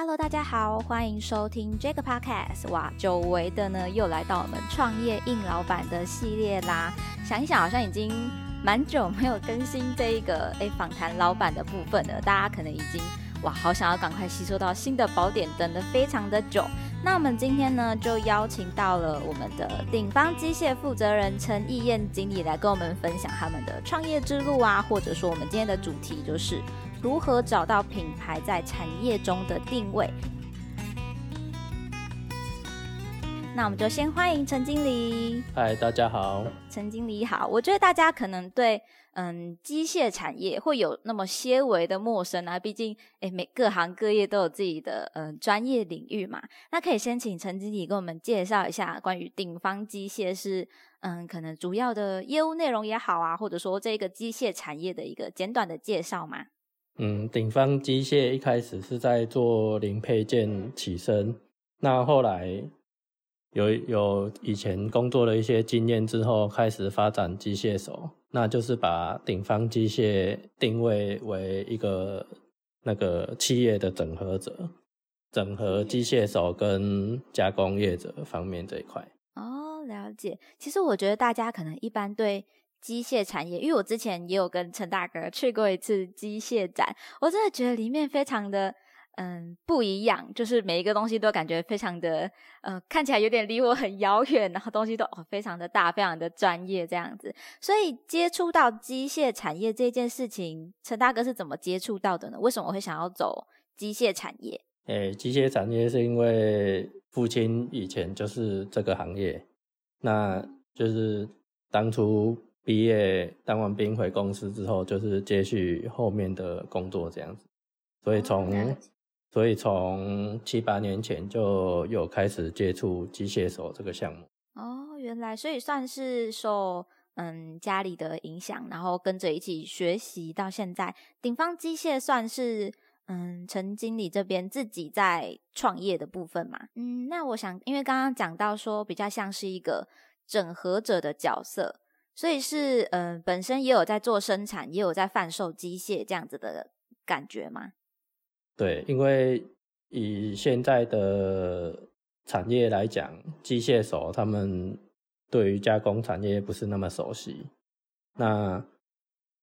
Hello，大家好，欢迎收听这个 Podcast。哇，久违的呢，又来到我们创业硬老板的系列啦。想一想，好像已经蛮久没有更新这一个诶访谈老板的部分了。大家可能已经哇，好想要赶快吸收到新的宝典，等了非常的久。那我们今天呢，就邀请到了我们的顶方机械负责人陈义燕经理来跟我们分享他们的创业之路啊，或者说我们今天的主题就是。如何找到品牌在产业中的定位？那我们就先欢迎陈经理。嗨，大家好，陈经理好。我觉得大家可能对嗯机械产业会有那么些微的陌生啊，毕竟诶每各行各业都有自己的嗯专业领域嘛。那可以先请陈经理给我们介绍一下关于鼎方机械是嗯可能主要的业务内容也好啊，或者说这个机械产业的一个简短的介绍吗？嗯，顶方机械一开始是在做零配件起身，那后来有有以前工作的一些经验之后，开始发展机械手，那就是把顶方机械定位为一个那个企业的整合者，整合机械手跟加工业者方面这一块。哦，了解。其实我觉得大家可能一般对。机械产业，因为我之前也有跟陈大哥去过一次机械展，我真的觉得里面非常的嗯不一样，就是每一个东西都感觉非常的呃看起来有点离我很遥远，然后东西都非常的大，非常的专业这样子。所以接触到机械产业这件事情，陈大哥是怎么接触到的呢？为什么我会想要走机械产业？诶，机械产业是因为父亲以前就是这个行业，那就是当初。毕业当完兵回公司之后，就是接续后面的工作这样子，所以从所以从七八年前就有开始接触机械手这个项目。哦，原来所以算是受嗯家里的影响，然后跟着一起学习到现在。顶方机械算是嗯陈经理这边自己在创业的部分嘛？嗯，那我想因为刚刚讲到说比较像是一个整合者的角色。所以是，嗯，本身也有在做生产，也有在贩售机械这样子的感觉吗？对，因为以现在的产业来讲，机械手他们对于加工产业不是那么熟悉。那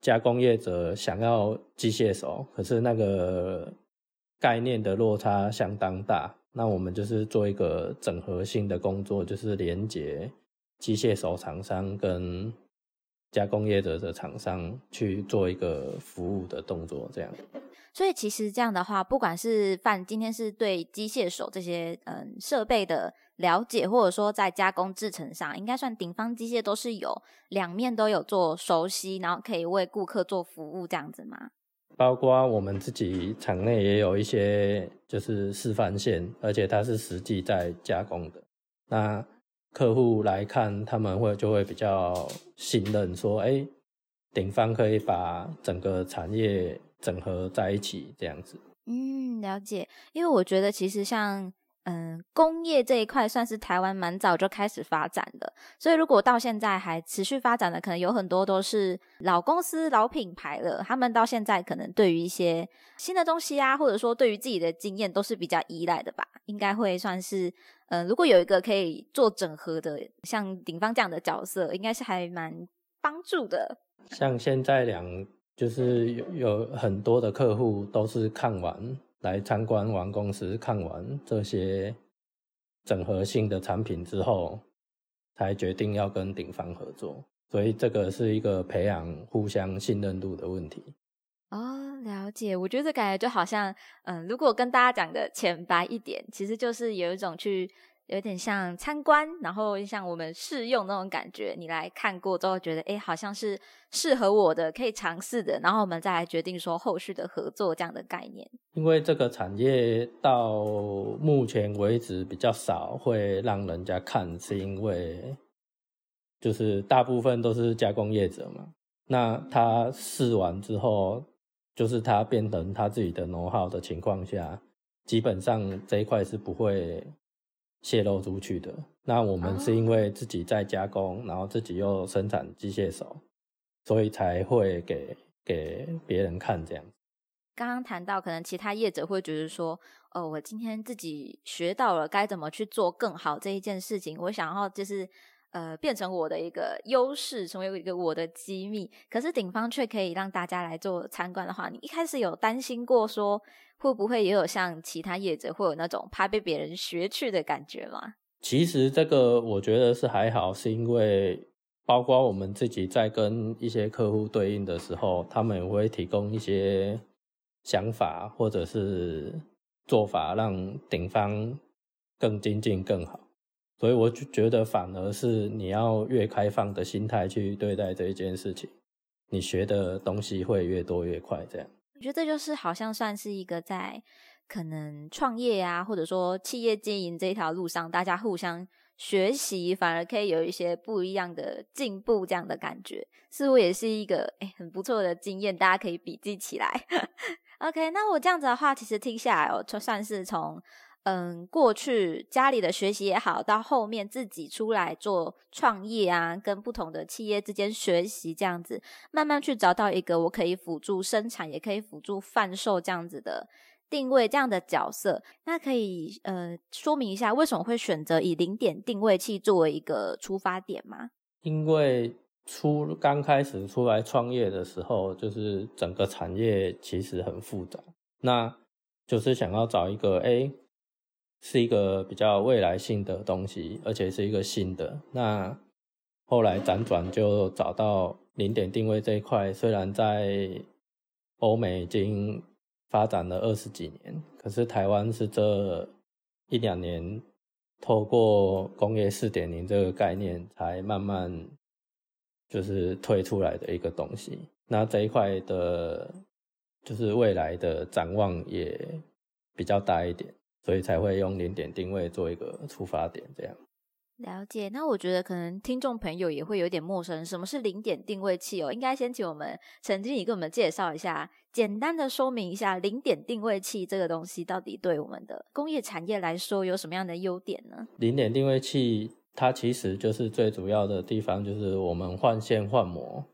加工业者想要机械手，可是那个概念的落差相当大。那我们就是做一个整合性的工作，就是连接机械手厂商跟加工业者的厂商去做一个服务的动作，这样。所以其实这样的话，不管是范今天是对机械手这些嗯设备的了解，或者说在加工制成上，应该算顶方机械都是有两面都有做熟悉，然后可以为顾客做服务这样子吗？包括我们自己厂内也有一些就是示范线，而且它是实际在加工的。那客户来看，他们会就会比较信任，说：“哎，顶方可以把整个产业整合在一起，这样子。”嗯，了解。因为我觉得，其实像。嗯，工业这一块算是台湾蛮早就开始发展的，所以如果到现在还持续发展的，可能有很多都是老公司、老品牌了。他们到现在可能对于一些新的东西啊，或者说对于自己的经验，都是比较依赖的吧。应该会算是，嗯，如果有一个可以做整合的，像顶方这样的角色，应该是还蛮帮助的。像现在两，就是有有很多的客户都是看完。来参观完公司，看完这些整合性的产品之后，才决定要跟顶方合作。所以这个是一个培养互相信任度的问题。哦，了解。我觉得感觉就好像，嗯，如果跟大家讲的浅白一点，其实就是有一种去。有点像参观，然后像我们试用那种感觉。你来看过之后，觉得哎，好像是适合我的，可以尝试的。然后我们再来决定说后续的合作这样的概念。因为这个产业到目前为止比较少会让人家看，是因为就是大部分都是加工业者嘛。那他试完之后，就是他变成他自己的农号的情况下，基本上这一块是不会。泄露出去的，那我们是因为自己在加工，然后自己又生产机械手，所以才会给给别人看这样。刚刚谈到，可能其他业者会觉得说，哦，我今天自己学到了该怎么去做更好这一件事情，我想要就是呃变成我的一个优势，成为一个我的机密。可是顶方却可以让大家来做参观的话，你一开始有担心过说会不会也有像其他业者会有那种怕被别人学去的感觉吗？其实这个我觉得是还好，是因为。包括我们自己在跟一些客户对应的时候，他们也会提供一些想法或者是做法，让顶方更精进更好。所以我就觉得，反而是你要越开放的心态去对待这一件事情，你学的东西会越多越快。这样，我觉得这就是好像算是一个在可能创业啊，或者说企业经营这一条路上，大家互相。学习反而可以有一些不一样的进步，这样的感觉似乎也是一个诶很不错的经验，大家可以笔记起来。OK，那我这样子的话，其实听下来哦，就算是从嗯过去家里的学习也好，到后面自己出来做创业啊，跟不同的企业之间学习这样子，慢慢去找到一个我可以辅助生产，也可以辅助贩售这样子的。定位这样的角色，那可以呃说明一下为什么会选择以零点定位器作为一个出发点吗？因为出刚开始出来创业的时候，就是整个产业其实很复杂，那就是想要找一个哎是一个比较未来性的东西，而且是一个新的。那后来辗转就找到零点定位这一块，虽然在欧美已经。发展了二十几年，可是台湾是这一两年透过工业四点零这个概念，才慢慢就是推出来的一个东西。那这一块的，就是未来的展望也比较大一点，所以才会用零点定位做一个出发点，这样。了解，那我觉得可能听众朋友也会有点陌生，什么是零点定位器哦？应该先请我们陈经理给我们介绍一下，简单的说明一下零点定位器这个东西到底对我们的工业产业来说有什么样的优点呢？零点定位器它其实就是最主要的地方，就是我们换线换模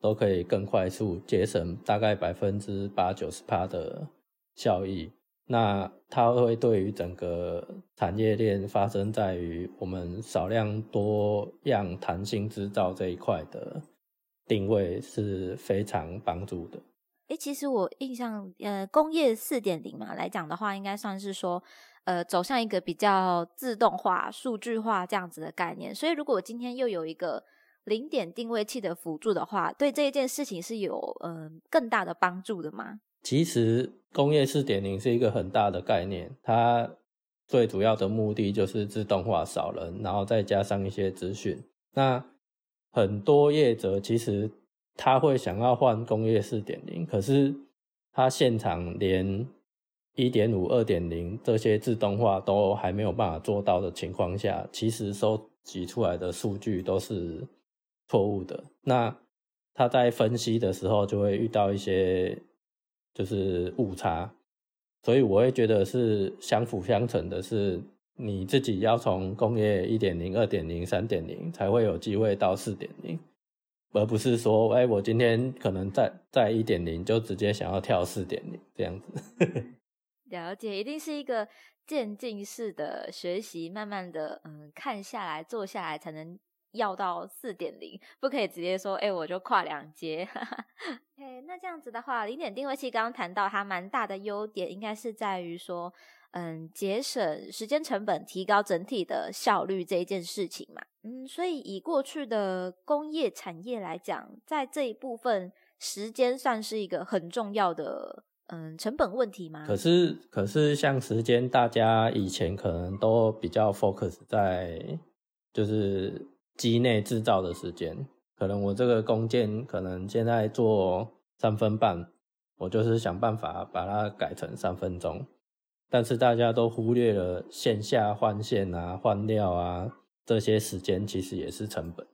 都可以更快速，节省大概百分之八九十八的效益。那它会对于整个产业链发生在于我们少量多样弹性制造这一块的定位是非常帮助的。诶，其实我印象，呃，工业四点零嘛来讲的话，应该算是说，呃，走向一个比较自动化、数据化这样子的概念。所以，如果今天又有一个零点定位器的辅助的话，对这一件事情是有嗯更大的帮助的吗？其实工业四点零是一个很大的概念，它最主要的目的就是自动化、少人，然后再加上一些资讯。那很多业者其实他会想要换工业四点零，可是他现场连一点五、二点零这些自动化都还没有办法做到的情况下，其实收集出来的数据都是错误的。那他在分析的时候就会遇到一些。就是误差，所以我会觉得是相辅相成的，是你自己要从工业一点零、二点零、三点零才会有机会到四点零，而不是说，哎，我今天可能在在一点零就直接想要跳四点零这样子。了解，一定是一个渐进式的学习，慢慢的，嗯，看下来、做下来才能。要到四点零，不可以直接说，哎，我就跨两阶。那这样子的话，零点定位器刚刚谈到它蛮大的优点，应该是在于说，嗯，节省时间成本，提高整体的效率这一件事情嘛。嗯，所以以过去的工业产业来讲，在这一部分，时间算是一个很重要的，嗯，成本问题吗？可是，可是像时间，大家以前可能都比较 focus 在，就是。机内制造的时间，可能我这个工件可能现在做三分半，我就是想办法把它改成三分钟。但是大家都忽略了线下换线啊、换料啊这些时间，其实也是成本。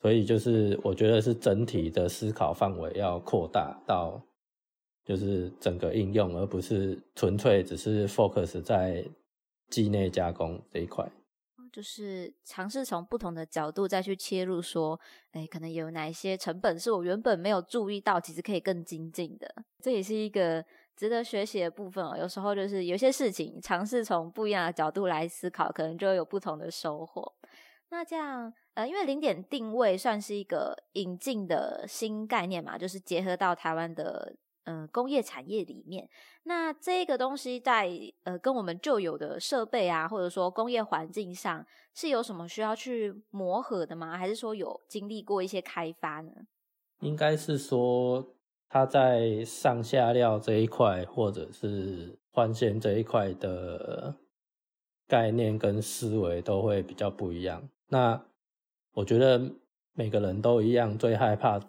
所以就是我觉得是整体的思考范围要扩大到，就是整个应用，而不是纯粹只是 focus 在机内加工这一块。就是尝试从不同的角度再去切入，说，哎，可能有哪一些成本是我原本没有注意到，其实可以更精进的。这也是一个值得学习的部分哦。有时候就是有些事情尝试从不一样的角度来思考，可能就会有不同的收获。那这样，呃，因为零点定位算是一个引进的新概念嘛，就是结合到台湾的嗯工业产业里面。那这个东西在呃跟我们旧有的设备啊，或者说工业环境上，是有什么需要去磨合的吗？还是说有经历过一些开发呢？应该是说，它在上下料这一块，或者是换线这一块的概念跟思维都会比较不一样。那我觉得每个人都一样，最害怕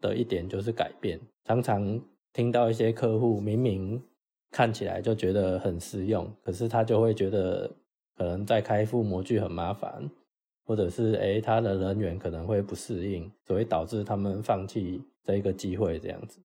的一点就是改变。常常听到一些客户明明看起来就觉得很实用，可是他就会觉得可能在开副模具很麻烦，或者是诶他的人员可能会不适应，所以导致他们放弃这一个机会这样子。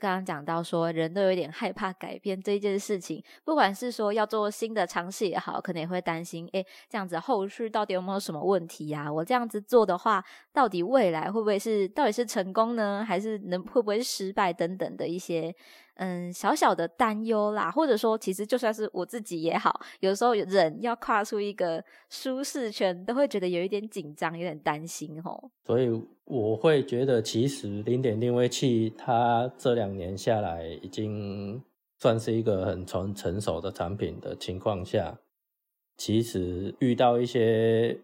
刚刚讲到说，人都有点害怕改变这件事情，不管是说要做新的尝试也好，可能也会担心，哎，这样子后续到底有没有什么问题呀？我这样子做的话，到底未来会不会是到底是成功呢，还是能会不会失败等等的一些。嗯，小小的担忧啦，或者说，其实就算是我自己也好，有时候人要跨出一个舒适圈，都会觉得有一点紧张，有点担心哦。所以我会觉得，其实零点定位器它这两年下来，已经算是一个很成成熟的产品的情况下，其实遇到一些。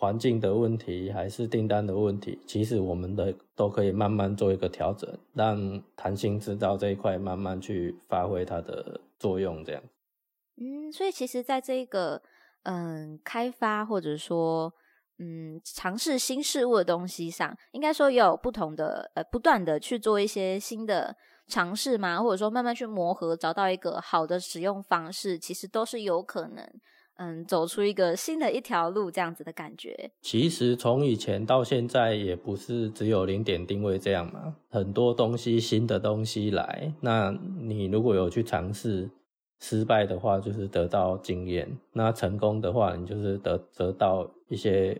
环境的问题还是订单的问题，其实我们的都可以慢慢做一个调整，让弹性制造这一块慢慢去发挥它的作用。这样，嗯，所以其实在这个嗯开发或者说嗯尝试新事物的东西上，应该说有不同的呃不断的去做一些新的尝试嘛，或者说慢慢去磨合，找到一个好的使用方式，其实都是有可能。嗯，走出一个新的一条路，这样子的感觉。其实从以前到现在，也不是只有零点定位这样嘛。很多东西，新的东西来，那你如果有去尝试，失败的话就是得到经验；那成功的话，你就是得得到一些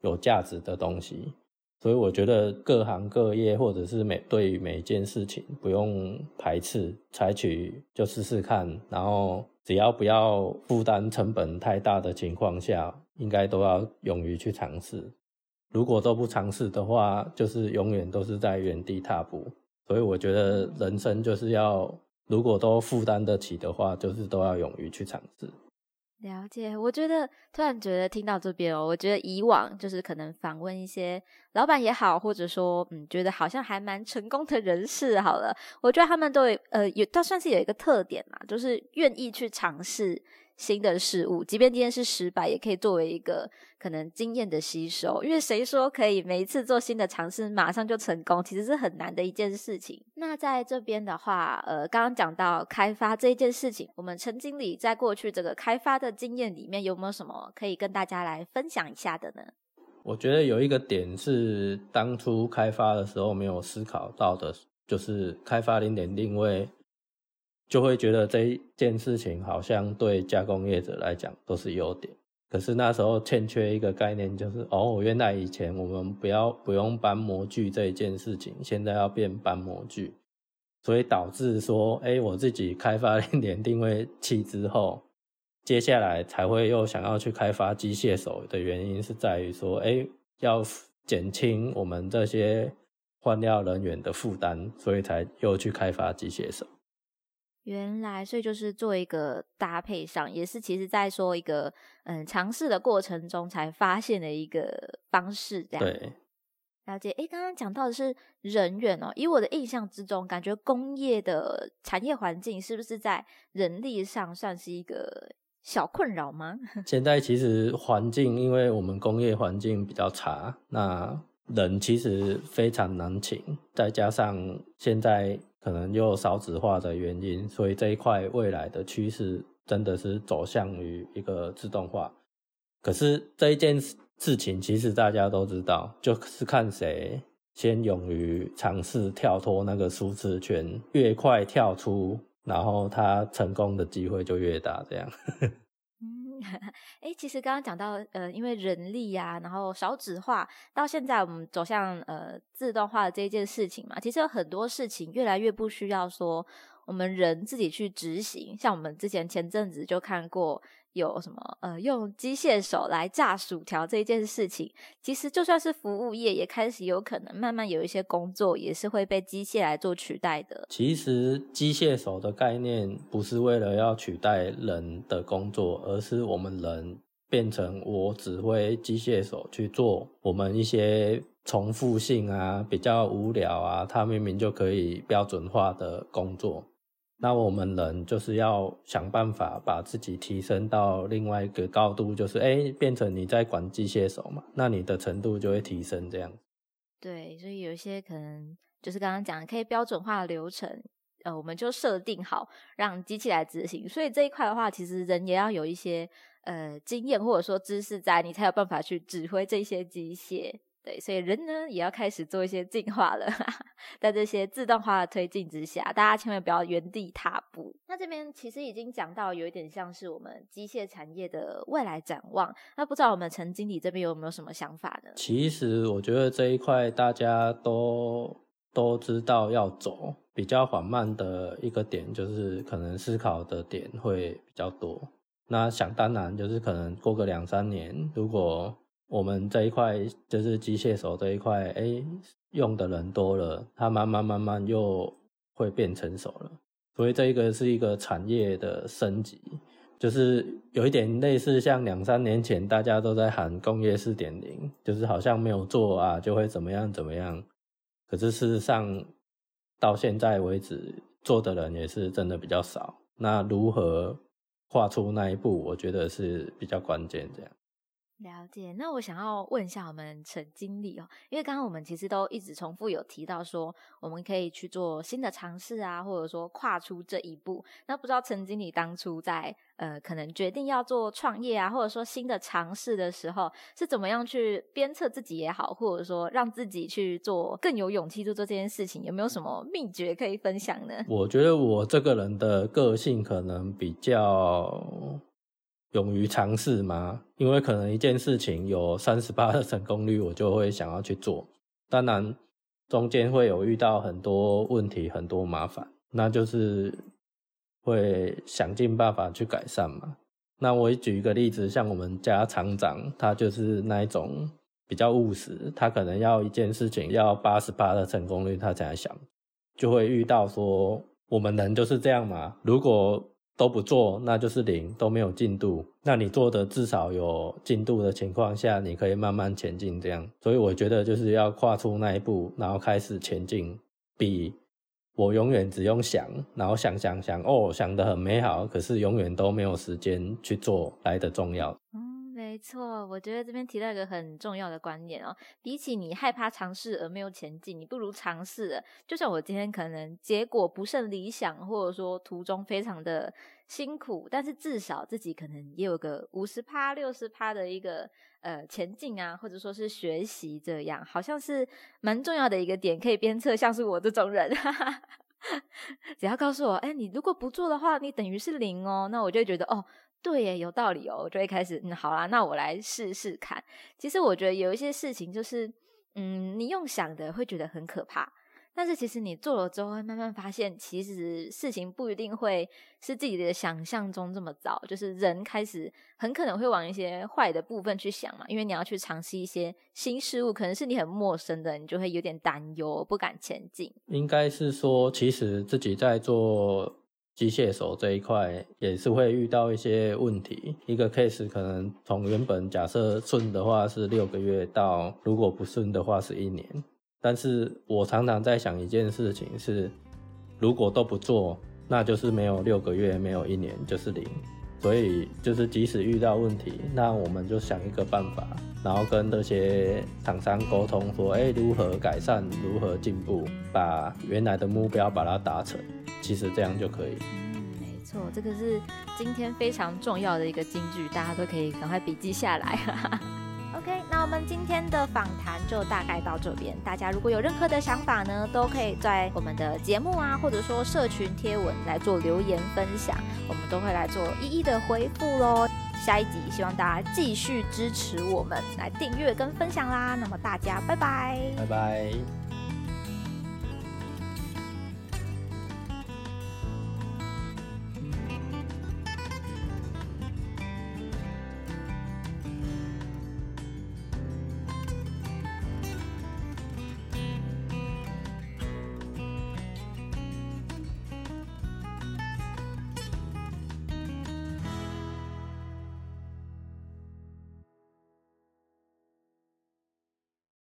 有价值的东西。所以我觉得各行各业，或者是每对于每一件事情，不用排斥，采取就试试看，然后。只要不要负担成本太大的情况下，应该都要勇于去尝试。如果都不尝试的话，就是永远都是在原地踏步。所以我觉得人生就是要，如果都负担得起的话，就是都要勇于去尝试。了解，我觉得突然觉得听到这边哦，我觉得以往就是可能访问一些老板也好，或者说嗯，觉得好像还蛮成功的人士好了，我觉得他们都有呃有，倒算是有一个特点嘛，就是愿意去尝试。新的事物，即便今天是失败，也可以作为一个可能经验的吸收。因为谁说可以每一次做新的尝试马上就成功，其实是很难的一件事情。那在这边的话，呃，刚刚讲到开发这一件事情，我们陈经理在过去这个开发的经验里面，有没有什么可以跟大家来分享一下的呢？我觉得有一个点是当初开发的时候没有思考到的，就是开发零点定位。就会觉得这一件事情好像对加工业者来讲都是优点，可是那时候欠缺一个概念，就是哦，原来以前我们不要不用搬模具这一件事情，现在要变搬模具，所以导致说，哎，我自己开发零点定位器之后，接下来才会又想要去开发机械手的原因是在于说，哎，要减轻我们这些换料人员的负担，所以才又去开发机械手。原来，所以就是做一个搭配上，也是其实在说一个嗯尝试的过程中才发现的一个方式，这样。对，了解。哎，刚刚讲到的是人员哦，以我的印象之中，感觉工业的产业环境是不是在人力上算是一个小困扰吗？现在其实环境，因为我们工业环境比较差，那人其实非常难请，再加上现在。可能又少子化的原因，所以这一块未来的趋势真的是走向于一个自动化。可是这一件事情，其实大家都知道，就是看谁先勇于尝试跳脱那个舒适圈，越快跳出，然后他成功的机会就越大。这样。哎，其实刚刚讲到，呃，因为人力呀，然后少纸化，到现在我们走向呃自动化的这一件事情嘛，其实有很多事情越来越不需要说我们人自己去执行。像我们之前前阵子就看过。有什么呃，用机械手来炸薯条这一件事情，其实就算是服务业，也开始有可能慢慢有一些工作也是会被机械来做取代的。其实机械手的概念不是为了要取代人的工作，而是我们人变成我指挥机械手去做我们一些重复性啊、比较无聊啊，它明明就可以标准化的工作。那我们人就是要想办法把自己提升到另外一个高度，就是哎，变成你在管机械手嘛，那你的程度就会提升这样。对，所以有一些可能就是刚刚讲的可以标准化流程，呃，我们就设定好让机器来执行。所以这一块的话，其实人也要有一些呃经验或者说知识在，你才有办法去指挥这些机械。对，所以人呢也要开始做一些进化了，在这些自动化的推进之下，大家千万不要原地踏步。那这边其实已经讲到有一点像是我们机械产业的未来展望，那不知道我们陈经理这边有没有什么想法呢？其实我觉得这一块大家都都知道要走，比较缓慢的一个点就是可能思考的点会比较多。那想当然就是可能过个两三年，如果我们这一块就是机械手这一块，哎，用的人多了，它慢慢慢慢又会变成熟了。所以这一个是一个产业的升级，就是有一点类似像两三年前大家都在喊工业四点零，就是好像没有做啊就会怎么样怎么样。可是事实上到现在为止做的人也是真的比较少。那如何跨出那一步，我觉得是比较关键这样。了解，那我想要问一下我们陈经理哦，因为刚刚我们其实都一直重复有提到说，我们可以去做新的尝试啊，或者说跨出这一步。那不知道陈经理当初在呃，可能决定要做创业啊，或者说新的尝试的时候，是怎么样去鞭策自己也好，或者说让自己去做更有勇气做做这件事情，有没有什么秘诀可以分享呢？我觉得我这个人的个性可能比较。勇于尝试吗？因为可能一件事情有三十八的成功率，我就会想要去做。当然，中间会有遇到很多问题、很多麻烦，那就是会想尽办法去改善嘛。那我举一个例子，像我们家厂长，他就是那一种比较务实，他可能要一件事情要八十八的成功率，他才想，就会遇到说，我们人就是这样嘛。如果都不做，那就是零，都没有进度。那你做的至少有进度的情况下，你可以慢慢前进。这样，所以我觉得就是要跨出那一步，然后开始前进，比我永远只用想，然后想想想，哦，想得很美好，可是永远都没有时间去做来的重要。没错，我觉得这边提到一个很重要的观念哦，比起你害怕尝试而没有前进，你不如尝试。就像我今天可能结果不甚理想，或者说途中非常的辛苦，但是至少自己可能也有个五十趴、六十趴的一个呃前进啊，或者说是学习，这样好像是蛮重要的一个点，可以鞭策像是我这种人，只要告诉我，哎，你如果不做的话，你等于是零哦，那我就觉得哦。对耶，有道理哦，我就会开始嗯，好啦，那我来试试看。其实我觉得有一些事情就是，嗯，你用想的会觉得很可怕，但是其实你做了之后会慢慢发现，其实事情不一定会是自己的想象中这么糟。就是人开始很可能会往一些坏的部分去想嘛，因为你要去尝试一些新事物，可能是你很陌生的，你就会有点担忧，不敢前进。应该是说，其实自己在做。机械手这一块也是会遇到一些问题，一个 case 可能从原本假设顺的话是六个月，到如果不顺的话是一年。但是我常常在想一件事情是，如果都不做，那就是没有六个月，没有一年，就是零。所以就是即使遇到问题，那我们就想一个办法，然后跟这些厂商沟通说，哎，如何改善，如何进步，把原来的目标把它达成。其实这样就可以。没错，这个是今天非常重要的一个金句，大家都可以赶快笔记下来。那我们今天的访谈就大概到这边。大家如果有任何的想法呢，都可以在我们的节目啊，或者说社群贴文来做留言分享，我们都会来做一一的回复喽。下一集希望大家继续支持我们，来订阅跟分享啦。那么大家拜拜，拜拜。